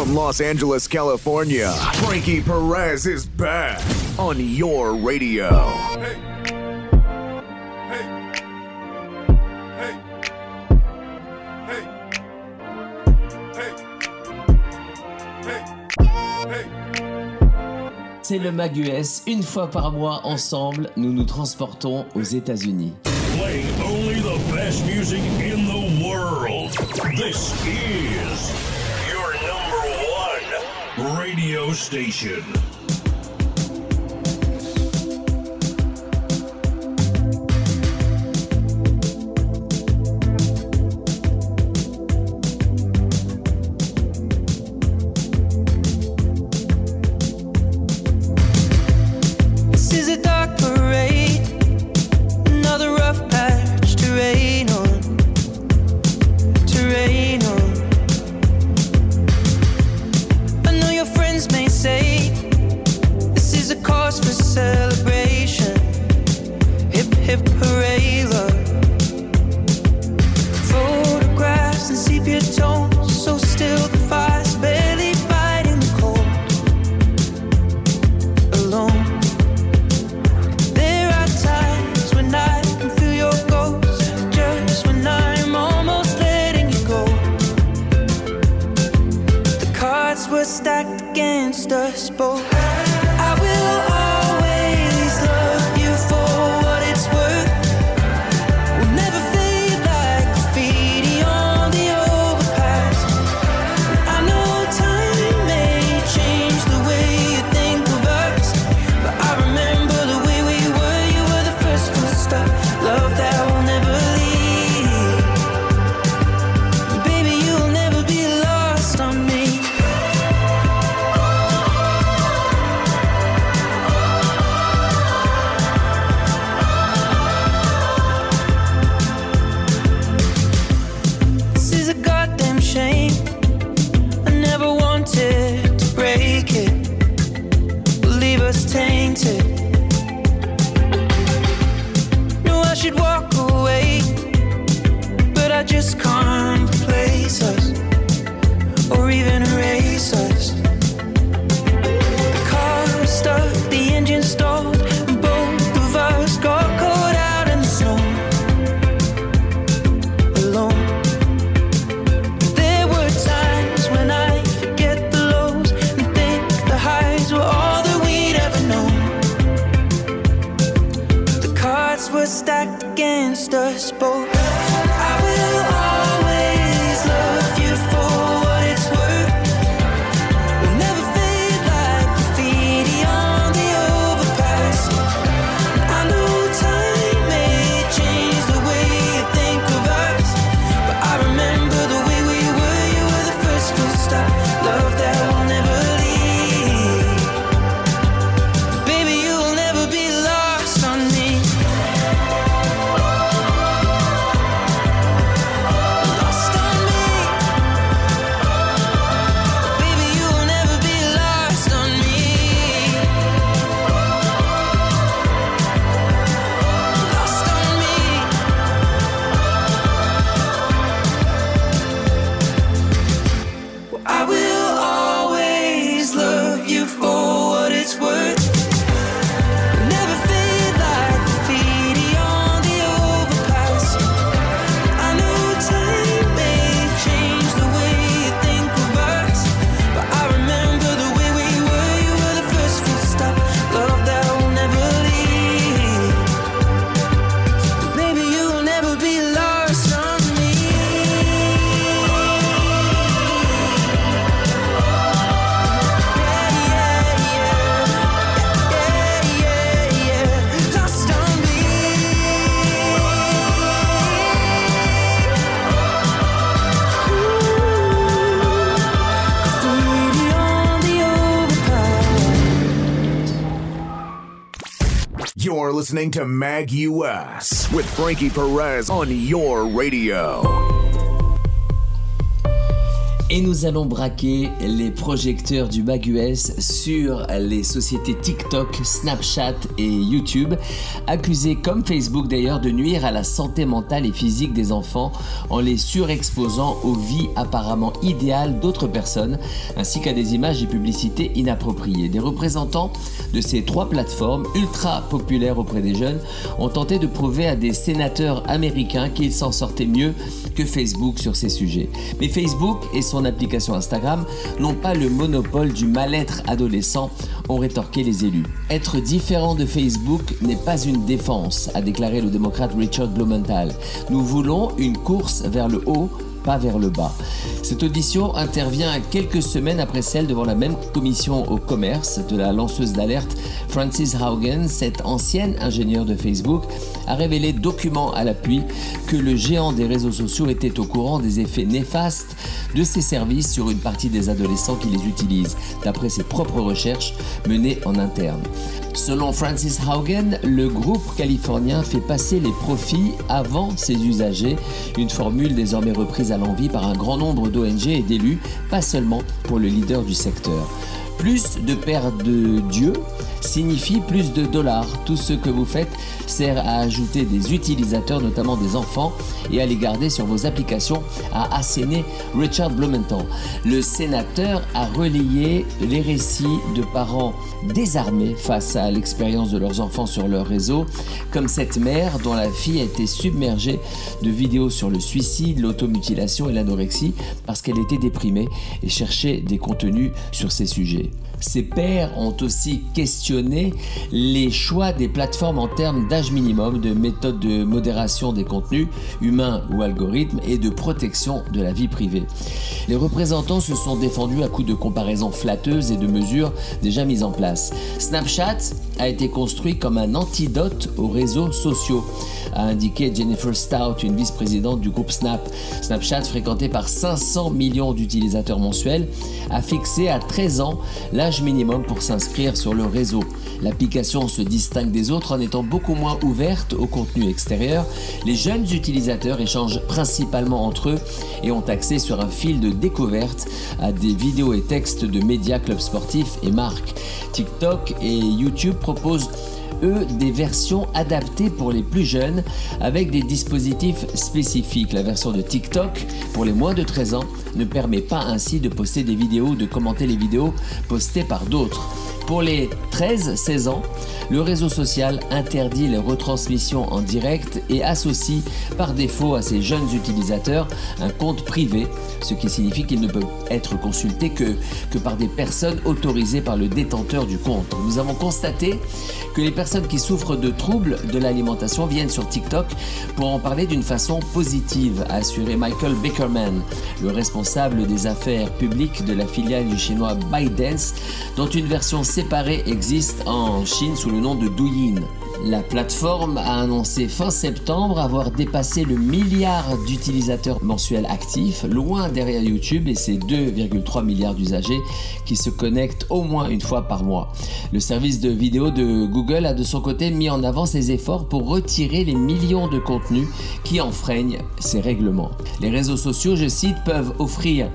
From Los Angeles, California, Frankie Perez is back on your radio. Hey. C'est le MagUS. Une fois par mois, ensemble, nous nous transportons aux États-Unis. Playing only the best music in the world. This is radio station. against us both. I will. Listening to Mag US with Frankie Perez on your radio. Et nous allons braquer les projecteurs du Mag US sur les sociétés TikTok, Snapchat et YouTube, accusés comme Facebook d'ailleurs de nuire à la santé mentale et physique des enfants en les surexposant aux vies apparemment idéales d'autres personnes, ainsi qu'à des images et publicités inappropriées. Des représentants de ces trois plateformes ultra populaires auprès des jeunes ont tenté de prouver à des sénateurs américains qu'ils s'en sortaient mieux que Facebook sur ces sujets. Mais Facebook et son application Instagram n'ont pas le monopole du mal-être adolescent, ont rétorqué les élus. Être différent de Facebook n'est pas une défense, a déclaré le démocrate Richard Blumenthal. Nous voulons une course vers le haut vers le bas. Cette audition intervient quelques semaines après celle devant la même commission au commerce de la lanceuse d'alerte Francis Haugen, cette ancienne ingénieure de Facebook, a révélé document à l'appui que le géant des réseaux sociaux était au courant des effets néfastes de ses services sur une partie des adolescents qui les utilisent, d'après ses propres recherches menées en interne. Selon Francis Haugen, le groupe californien fait passer les profits avant ses usagers, une formule désormais reprise à l'envie par un grand nombre d'ONG et d'élus, pas seulement pour le leader du secteur. Plus de paires de dieux signifie plus de dollars. Tout ce que vous faites sert à ajouter des utilisateurs, notamment des enfants, et à les garder sur vos applications, a asséné Richard Blumenthal. Le sénateur a relayé les récits de parents désarmés face à l'expérience de leurs enfants sur leur réseau, comme cette mère dont la fille a été submergée de vidéos sur le suicide, l'automutilation et l'anorexie parce qu'elle était déprimée et cherchait des contenus sur ces sujets. Ses pairs ont aussi questionné les choix des plateformes en termes d'âge minimum, de méthode de modération des contenus, humains ou algorithmes, et de protection de la vie privée. Les représentants se sont défendus à coups de comparaisons flatteuses et de mesures déjà mises en place. Snapchat a été construit comme un antidote aux réseaux sociaux, a indiqué Jennifer Stout, une vice-présidente du groupe Snap. Snapchat, fréquenté par 500 millions d'utilisateurs mensuels, a fixé à 13 ans l'âge minimum pour s'inscrire sur le réseau. L'application se distingue des autres en étant beaucoup moins ouverte au contenu extérieur. Les jeunes utilisateurs échangent principalement entre eux et ont accès sur un fil de découverte à des vidéos et textes de médias, clubs sportifs et marques. TikTok et YouTube proposent eux, des versions adaptées pour les plus jeunes avec des dispositifs spécifiques. La version de TikTok pour les moins de 13 ans ne permet pas ainsi de poster des vidéos ou de commenter les vidéos postées par d'autres. Pour les 13-16 ans, le réseau social interdit les retransmissions en direct et associe par défaut à ces jeunes utilisateurs un compte privé, ce qui signifie qu'ils ne peuvent être consultés que, que par des personnes autorisées par le détenteur du compte. Nous avons constaté que les personnes qui souffrent de troubles de l'alimentation viennent sur TikTok pour en parler d'une façon positive, a assuré Michael Bickerman, le responsable des affaires publiques de la filiale du chinois ByteDance, dont une version existe en Chine sous le nom de Douyin. La plateforme a annoncé fin septembre avoir dépassé le milliard d'utilisateurs mensuels actifs, loin derrière YouTube et ses 2,3 milliards d'usagers qui se connectent au moins une fois par mois. Le service de vidéo de Google a de son côté mis en avant ses efforts pour retirer les millions de contenus qui enfreignent ses règlements. Les réseaux sociaux, je cite, peuvent offrir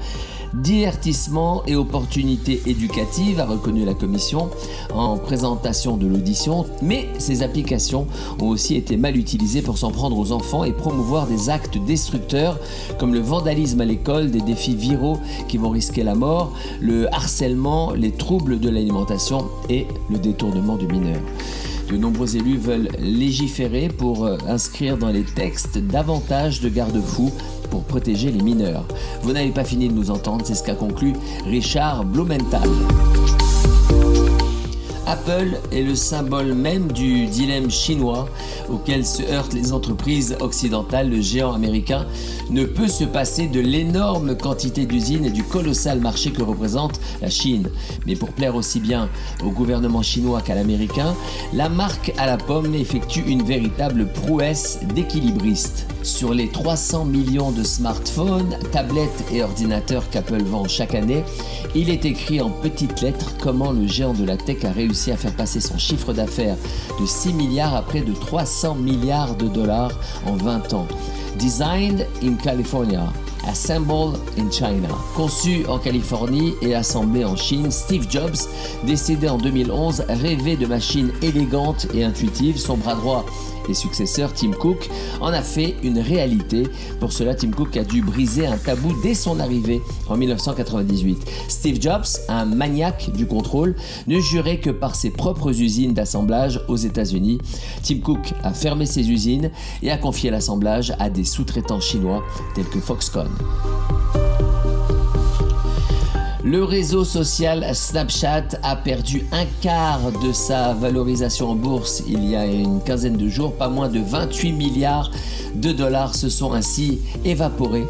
divertissement et opportunités éducatives, a reconnu la commission en présentation de l'audition, mais ces applications ont aussi été mal utilisées pour s'en prendre aux enfants et promouvoir des actes destructeurs comme le vandalisme à l'école, des défis viraux qui vont risquer la mort, le harcèlement, les troubles de l'alimentation et le détournement de mineurs. De nombreux élus veulent légiférer pour euh, inscrire dans les textes davantage de garde-fous pour protéger les mineurs. Vous n'avez pas fini de nous entendre, c'est ce qu'a conclu Richard Blumenthal. Apple est le symbole même du dilemme chinois auquel se heurtent les entreprises occidentales. Le géant américain ne peut se passer de l'énorme quantité d'usines et du colossal marché que représente la Chine. Mais pour plaire aussi bien au gouvernement chinois qu'à l'américain, la marque à la pomme effectue une véritable prouesse d'équilibriste. Sur les 300 millions de smartphones, tablettes et ordinateurs qu'Apple vend chaque année, il est écrit en petites lettres comment le géant de la tech a réussi à faire passer son chiffre d'affaires de 6 milliards à près de 300 milliards de dollars en 20 ans. Designed in California, Assemble in China. Conçu en Californie et assemblé en Chine, Steve Jobs, décédé en 2011, rêvait de machines élégantes et intuitives. Son bras droit et successeur Tim Cook en a fait une réalité. Pour cela, Tim Cook a dû briser un tabou dès son arrivée en 1998. Steve Jobs, un maniaque du contrôle, ne jurait que par ses propres usines d'assemblage aux États-Unis. Tim Cook a fermé ses usines et a confié l'assemblage à des sous-traitants chinois tels que Foxconn. Le réseau social Snapchat a perdu un quart de sa valorisation en bourse il y a une quinzaine de jours. Pas moins de 28 milliards de dollars se sont ainsi évaporés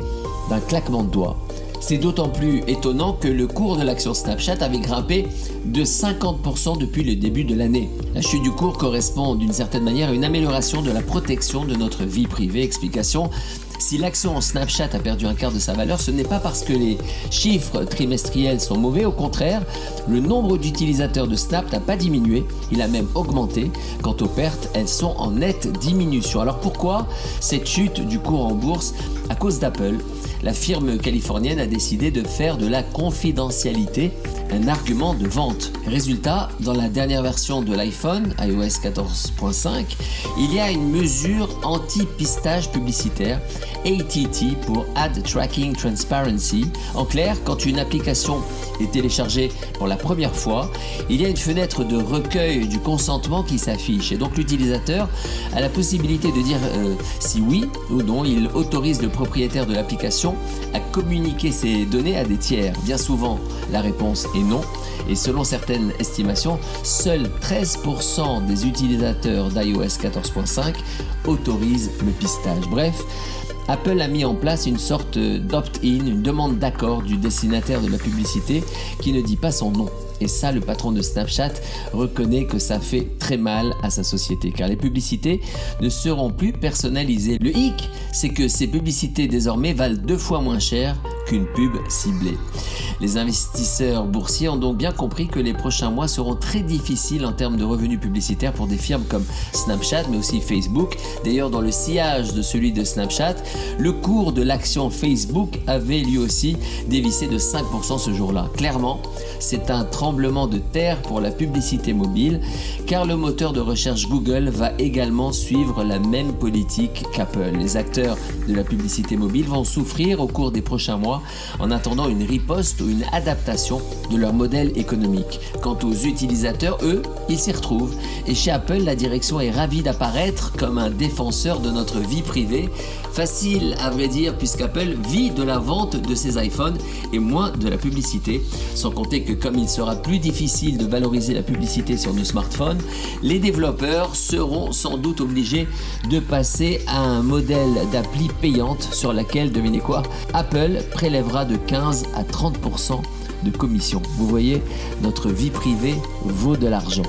d'un claquement de doigts. C'est d'autant plus étonnant que le cours de l'action Snapchat avait grimpé de 50% depuis le début de l'année. La chute du cours correspond d'une certaine manière à une amélioration de la protection de notre vie privée. Explication si l'action en Snapchat a perdu un quart de sa valeur, ce n'est pas parce que les chiffres trimestriels sont mauvais, au contraire, le nombre d'utilisateurs de Snap n'a pas diminué, il a même augmenté. Quant aux pertes, elles sont en nette diminution. Alors pourquoi cette chute du cours en bourse? À cause d'Apple. La firme californienne a décidé de faire de la confidentialité un argument de vente. Résultat, dans la dernière version de l'iPhone, iOS 14.5, il y a une mesure anti-pistage publicitaire, ATT pour Ad Tracking Transparency. En clair, quand une application est téléchargée pour la première fois, il y a une fenêtre de recueil du consentement qui s'affiche. Et donc l'utilisateur a la possibilité de dire euh, si oui ou non il autorise le propriétaire de l'application à communiquer ses données à des tiers. Bien souvent, la réponse est non. Et selon certaines estimations, seuls 13% des utilisateurs d'iOS 14.5 autorisent le pistage. Bref, Apple a mis en place une sorte d'opt-in, une demande d'accord du destinataire de la publicité qui ne dit pas son nom. Et ça, le patron de Snapchat reconnaît que ça fait très mal à sa société, car les publicités ne seront plus personnalisées. Le hic, c'est que ces publicités désormais valent deux fois moins cher qu'une pub ciblée. Les investisseurs boursiers ont donc bien compris que les prochains mois seront très difficiles en termes de revenus publicitaires pour des firmes comme Snapchat, mais aussi Facebook. D'ailleurs, dans le sillage de celui de Snapchat, le cours de l'action Facebook avait lui aussi dévissé de 5% ce jour-là. Clairement, c'est un tremblement de terre pour la publicité mobile, car le moteur de recherche Google va également suivre la même politique qu'Apple. Les acteurs de la publicité mobile vont souffrir au cours des prochains mois en attendant une riposte ou une adaptation de leur modèle économique. Quant aux utilisateurs, eux, ils s'y retrouvent. Et chez Apple, la direction est ravie d'apparaître comme un défenseur de notre vie privée. Facile à vrai dire, puisqu'Apple vit de la vente de ses iPhones et moins de la publicité. Sans compter que comme il sera plus difficile de valoriser la publicité sur nos smartphones, les développeurs seront sans doute obligés de passer à un modèle d'appli payante sur laquelle, devinez quoi, Apple prélèvera de 15 à 30% de commission. Vous voyez, notre vie privée vaut de l'argent.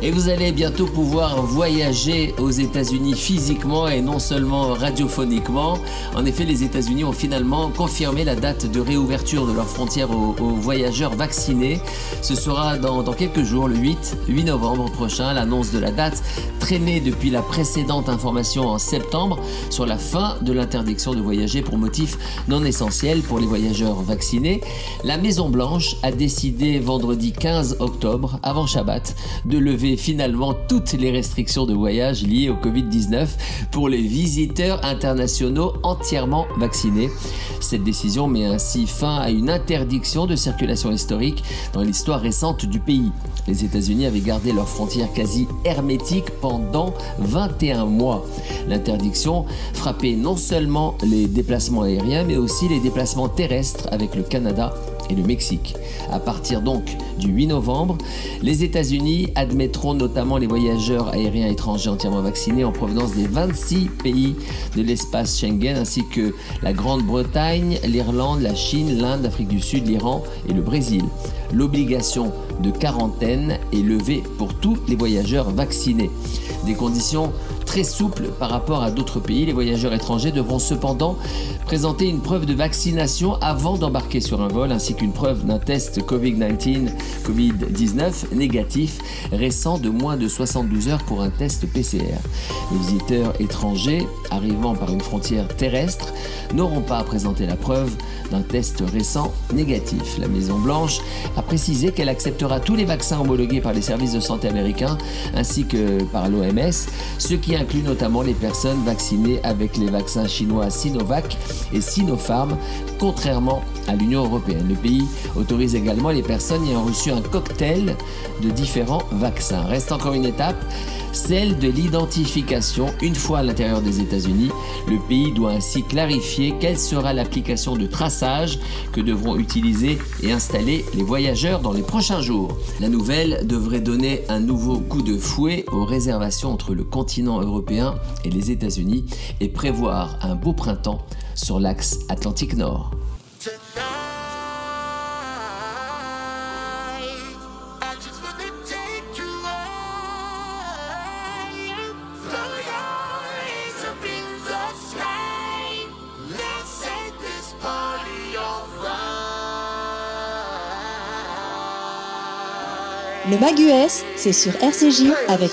Et vous allez bientôt pouvoir voyager aux États-Unis physiquement et non seulement radiophoniquement. En effet, les États-Unis ont finalement confirmé la date de réouverture de leurs frontières aux, voyageurs vaccinés. Ce sera dans, quelques jours, le 8, 8 novembre prochain. L'annonce de la date traînée depuis la précédente information en septembre sur la fin de l'interdiction de voyager pour motifs non essentiels pour les voyageurs vaccinés. La Maison-Blanche a décidé vendredi 15 octobre, avant Shabbat, de lever finalement toutes les restrictions de voyage liées au Covid-19 pour les visiteurs internationaux entièrement vaccinés. Cette décision met ainsi fin à une interdiction de circulation historique dans l'histoire récente du pays. Les États-Unis avaient gardé leurs frontières quasi hermétiques pendant 21 mois. L'interdiction frappait non seulement les déplacements aériens, mais aussi les déplacements terrestres avec le Canada et le Mexique. À partir donc du 8 novembre, les États-Unis admettront notamment les voyageurs aériens étrangers entièrement vaccinés en provenance des 26 pays de l'espace Schengen ainsi que la Grande-Bretagne, l'Irlande, la Chine, l'Inde, l'Afrique du Sud, l'Iran et le Brésil. L'obligation de quarantaine est levée pour tous les voyageurs vaccinés. Des conditions très souple par rapport à d'autres pays. Les voyageurs étrangers devront cependant présenter une preuve de vaccination avant d'embarquer sur un vol ainsi qu'une preuve d'un test Covid-19 COVID-19 négatif récent de moins de 72 heures pour un test PCR. Les visiteurs étrangers arrivant par une frontière terrestre n'auront pas à présenter la preuve d'un test récent négatif. La Maison-Blanche a précisé qu'elle acceptera tous les vaccins homologués par les services de santé américains ainsi que par l'OMS, ce qui inclut notamment les personnes vaccinées avec les vaccins chinois Sinovac et Sinopharm, contrairement à l'Union européenne. Le pays autorise également les personnes ayant reçu un cocktail de différents vaccins. Reste encore une étape, celle de l'identification. Une fois à l'intérieur des États-Unis, le pays doit ainsi clarifier quelle sera l'application de traçage que devront utiliser et installer les voyageurs dans les prochains jours. La nouvelle devrait donner un nouveau coup de fouet aux réservations entre le continent européen et les États-Unis et prévoir un beau printemps sur l'axe Atlantique Nord. Le Mag US, c'est sur RCJ avec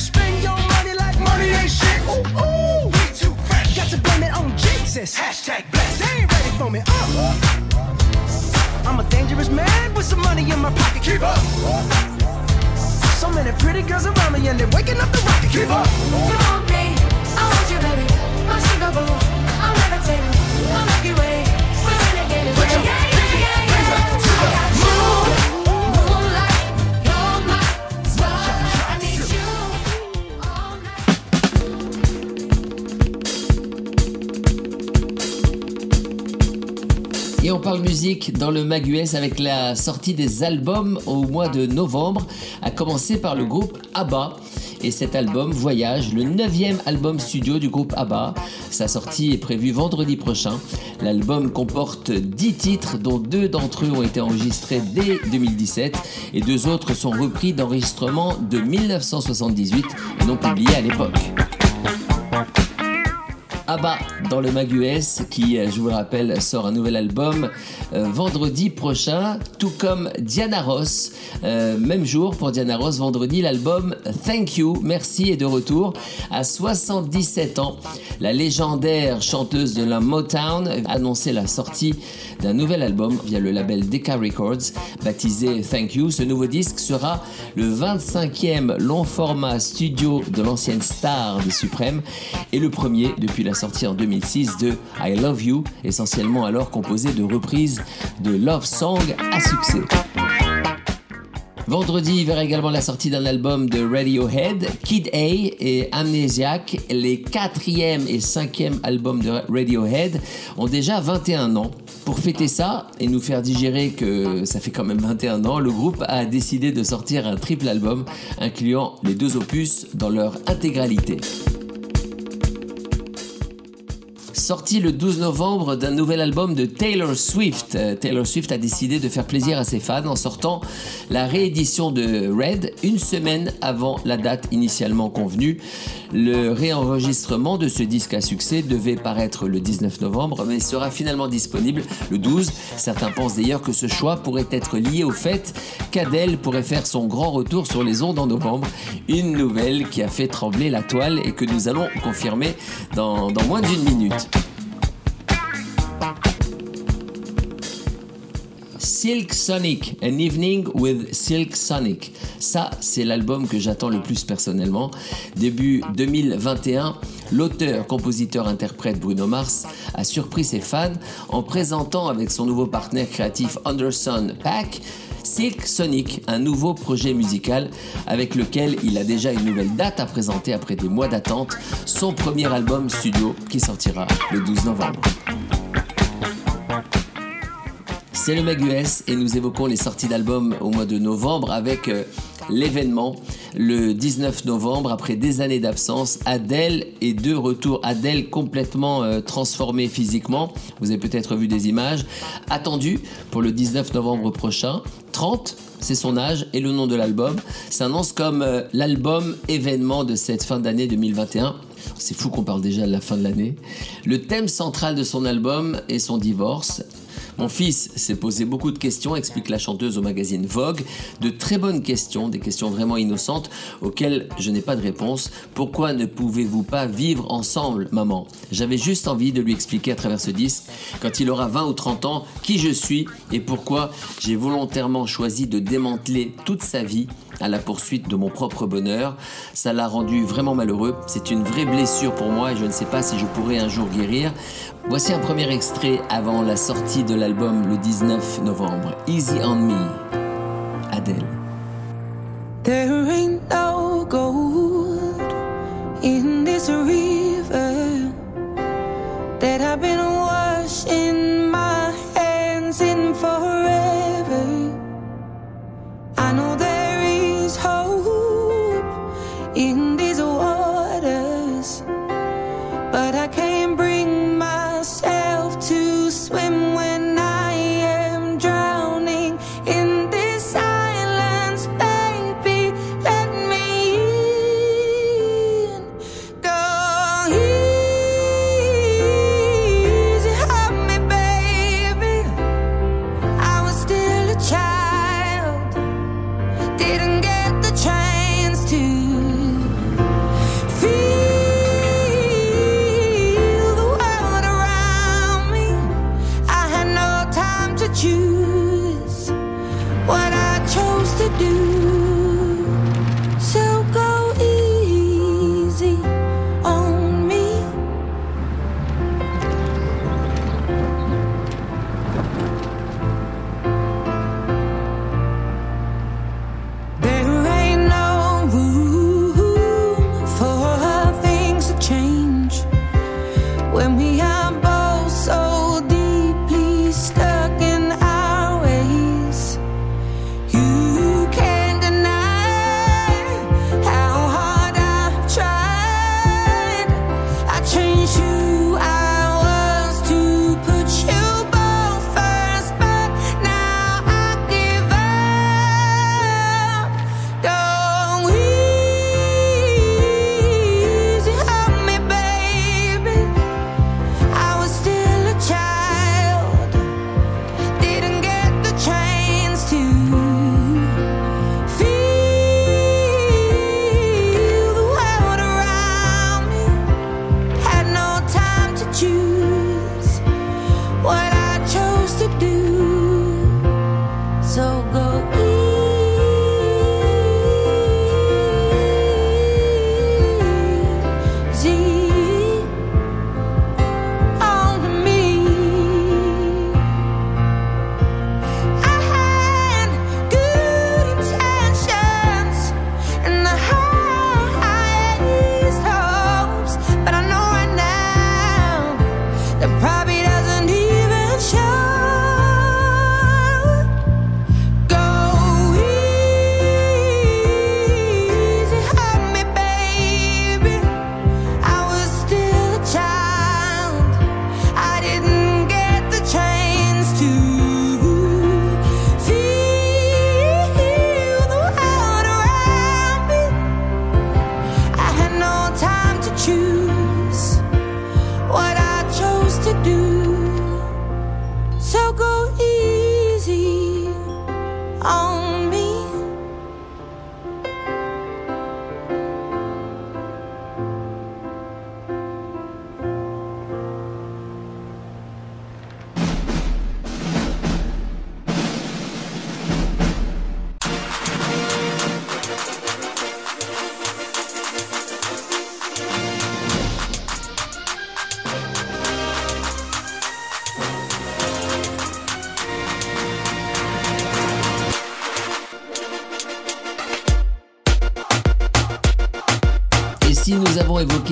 spend your money like money ain't shit. Ooh, ooh, we too fresh. Got to blame it on Jesus. Hashtag blessed. They ain't ready for me. Uh. I'm a dangerous man with some money in my pocket. Keep up. So many pretty girls around me and they're waking up the rocket. Keep up. You want me? I want you, baby. My sugar boo. I'm levitating. I'm Milky Way. Et on parle musique dans le Mag US avec la sortie des albums au mois de novembre, à commencer par le groupe ABBA. Et cet album Voyage, le neuvième album studio du groupe ABBA. Sa sortie est prévue vendredi prochain. L'album comporte 10 titres, dont deux d'entre eux ont été enregistrés dès 2017 et deux autres sont repris d'enregistrements de 1978 et non publiés à l'époque. ABBA dans le Mag US qui, euh, je vous le rappelle, sort un nouvel album euh, vendredi prochain, tout comme Diana Ross. Euh, même jour pour Diana Ross, vendredi, l'album Thank You, merci est de retour à 77 ans. La légendaire chanteuse de la Motown a annoncé la sortie d'un nouvel album via le label Decca Records, baptisé Thank You. Ce nouveau disque sera le 25e long format studio de l'ancienne star des Suprêmes et le premier depuis la sortie en 2006 de I Love You, essentiellement alors composé de reprises de love song à succès. Vendredi, verra également la sortie d'un album de Radiohead, Kid A et Amnesiac. Les quatrième et cinquième albums de Radiohead ont déjà 21 ans. Pour fêter ça et nous faire digérer que ça fait quand même 21 ans, le groupe a décidé de sortir un triple album incluant les deux opus dans leur intégralité. Sorti le 12 novembre d'un nouvel album de Taylor Swift. Euh, Taylor Swift a décidé de faire plaisir à ses fans en sortant la réédition de Red une semaine avant la date initialement convenue. Le réenregistrement de ce disque à succès devait paraître le 19 novembre, mais sera finalement disponible le 12. Certains pensent d'ailleurs que ce choix pourrait être lié au fait qu'Adèle pourrait faire son grand retour sur les ondes en novembre. Une nouvelle qui a fait trembler la toile et que nous allons confirmer dans, dans moins d'une minute. Silk Sonic, An Evening with Silk Sonic. Ça, c'est l'album que j'attends le plus personnellement. Début 2021, l'auteur, compositeur, interprète Bruno Mars a surpris ses fans en présentant avec son nouveau partenaire créatif Anderson Pack Silk Sonic, un nouveau projet musical avec lequel il a déjà une nouvelle date à présenter après des mois d'attente, son premier album studio qui sortira le 12 novembre. C'est le Mag US et nous évoquons les sorties d'albums au mois de novembre avec euh, l'événement le 19 novembre après des années d'absence. Adèle est de retour. Adèle complètement euh, transformée physiquement. Vous avez peut-être vu des images. Attendu pour le 19 novembre prochain. 30, c'est son âge et le nom de l'album s'annonce comme euh, l'album événement de cette fin d'année 2021. C'est fou qu'on parle déjà de la fin de l'année. Le thème central de son album est son divorce. Mon fils s'est posé beaucoup de questions, explique la chanteuse au magazine Vogue. De très bonnes questions, des questions vraiment innocentes auxquelles je n'ai pas de réponse. Pourquoi ne pouvez-vous pas vivre ensemble, maman? J'avais juste envie de lui expliquer à travers ce disque, quand il aura 20 ou 30 ans, qui je suis et pourquoi j'ai volontairement choisi de démanteler toute sa vie à la poursuite de mon propre bonheur. Ça l'a rendu vraiment malheureux. C'est une vraie blessure pour moi et je ne sais pas si je pourrai un jour guérir. Voici un premier extrait avant la sortie de l'album le 19 novembre. Easy on Me. Adèle. There ain't no gold in this river that I've been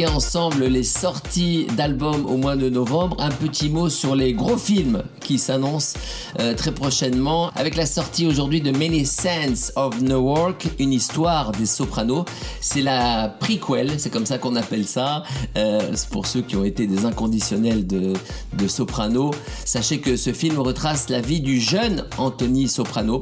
ensemble les sorties d'albums au mois de novembre, un petit mot sur les gros films qui s'annoncent euh, très prochainement avec la sortie aujourd'hui de Many Sense of Newark, une histoire des sopranos. C'est la prequel, c'est comme ça qu'on appelle ça, euh, pour ceux qui ont été des inconditionnels de, de Soprano. Sachez que ce film retrace la vie du jeune Anthony Soprano.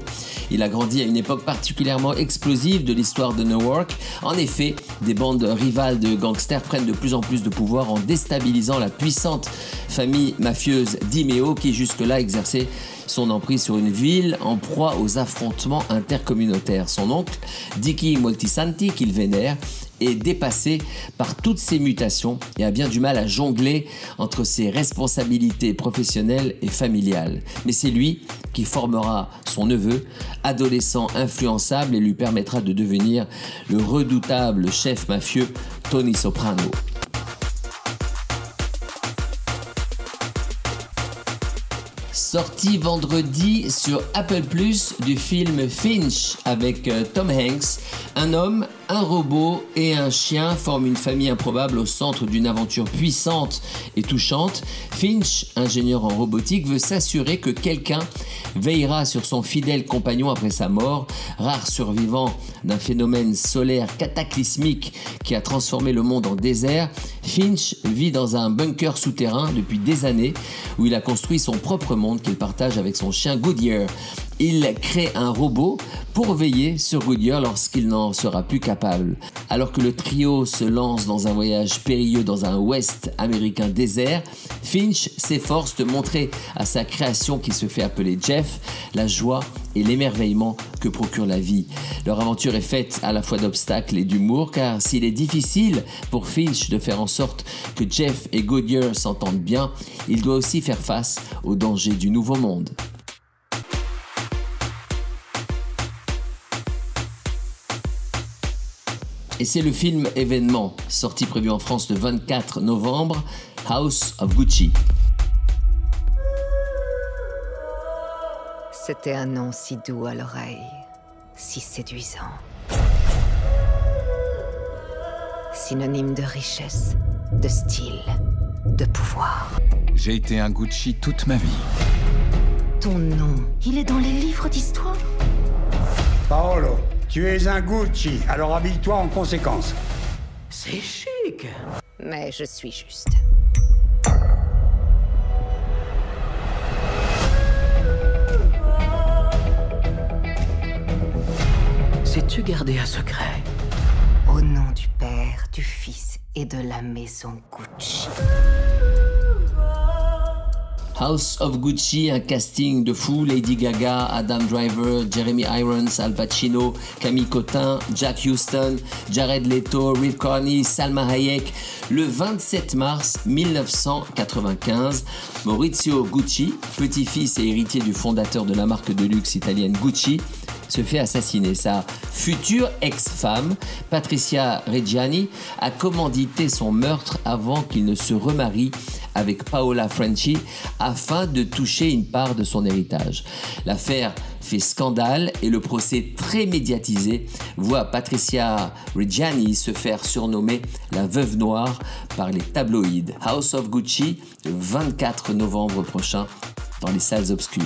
Il a grandi à une époque particulièrement explosive de l'histoire de Newark. En effet, des bandes rivales de gangsters prennent de plus en plus de pouvoir en déstabilisant la puissante famille mafieuse d'Imeo qui jusque-là exerçait son emprise sur une ville en proie aux affrontements intercommunautaires. Son oncle, Dicky Moltisanti, qu'il vénère, est dépassé par toutes ces mutations et a bien du mal à jongler entre ses responsabilités professionnelles et familiales. Mais c'est lui qui formera son neveu, adolescent influençable, et lui permettra de devenir le redoutable chef mafieux Tony Soprano. Sorti vendredi sur Apple Plus du film Finch avec euh, Tom Hanks, un homme, un robot et un chien forment une famille improbable au centre d'une aventure puissante et touchante. Finch, ingénieur en robotique, veut s'assurer que quelqu'un veillera sur son fidèle compagnon après sa mort, rare survivant d'un phénomène solaire cataclysmique qui a transformé le monde en désert. Finch vit dans un bunker souterrain depuis des années où il a construit son propre monde qu'il partage avec son chien Goodyear. Il crée un robot pour veiller sur Goodyear lorsqu'il n'en sera plus capable. Alors que le trio se lance dans un voyage périlleux dans un ouest américain désert, Finch s'efforce de montrer à sa création qui se fait appeler Jeff la joie et l'émerveillement que procure la vie. Leur aventure est faite à la fois d'obstacles et d'humour car s'il est difficile pour Finch de faire en sorte que Jeff et Goodyear s'entendent bien, il doit aussi faire face aux dangers du nouveau monde. Et c'est le film événement, sorti prévu en France le 24 novembre, House of Gucci. C'était un nom si doux à l'oreille, si séduisant. Synonyme de richesse, de style, de pouvoir. J'ai été un Gucci toute ma vie. Ton nom, il est dans les livres d'histoire Paolo, tu es un Gucci, alors habille-toi en conséquence. C'est chic Mais je suis juste. Sais-tu garder un secret? Au nom du Père, du Fils et de la maison Gucci. House of Gucci, un casting de fou, Lady Gaga, Adam Driver, Jeremy Irons, Al Pacino, Camille Cotin, Jack Houston, Jared Leto, Rick Carney, Salma Hayek. Le 27 mars 1995, Maurizio Gucci, petit-fils et héritier du fondateur de la marque de luxe italienne Gucci, se fait assassiner. Sa future ex-femme, Patricia Reggiani, a commandité son meurtre avant qu'il ne se remarie avec Paola Franchi afin de toucher une part de son héritage. L'affaire fait scandale et le procès très médiatisé voit Patricia Reggiani se faire surnommer la veuve noire par les tabloïds. House of Gucci, le 24 novembre prochain dans les salles obscures.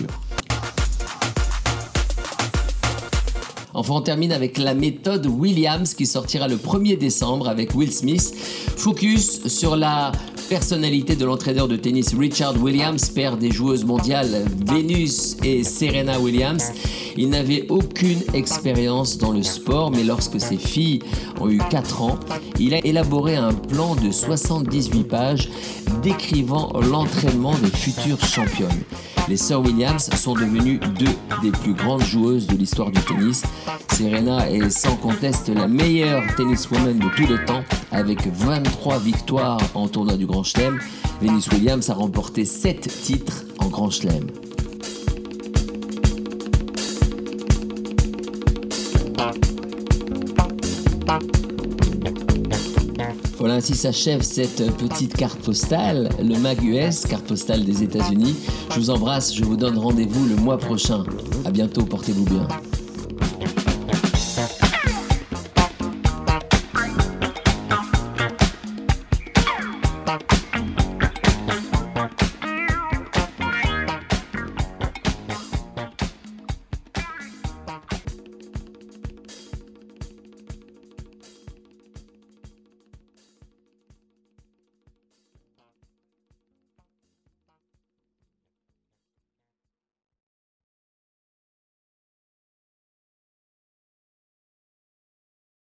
Enfin, on termine avec la méthode Williams qui sortira le 1er décembre avec Will Smith. Focus sur la personnalité de l'entraîneur de tennis Richard Williams, père des joueuses mondiales Venus et Serena Williams. Il n'avait aucune expérience dans le sport, mais lorsque ses filles ont eu 4 ans, il a élaboré un plan de 78 pages décrivant l'entraînement des futures championnes. Les sœurs Williams sont devenues deux des plus grandes joueuses de l'histoire du tennis. Serena est sans conteste la meilleure tenniswoman de tous les temps avec 23 victoires en tournoi du Grand Chelem. Venus Williams a remporté 7 titres en Grand Chelem. Voilà, ainsi s'achève cette petite carte postale, le Mag US, carte postale des États-Unis. Je vous embrasse, je vous donne rendez-vous le mois prochain. À bientôt, portez-vous bien.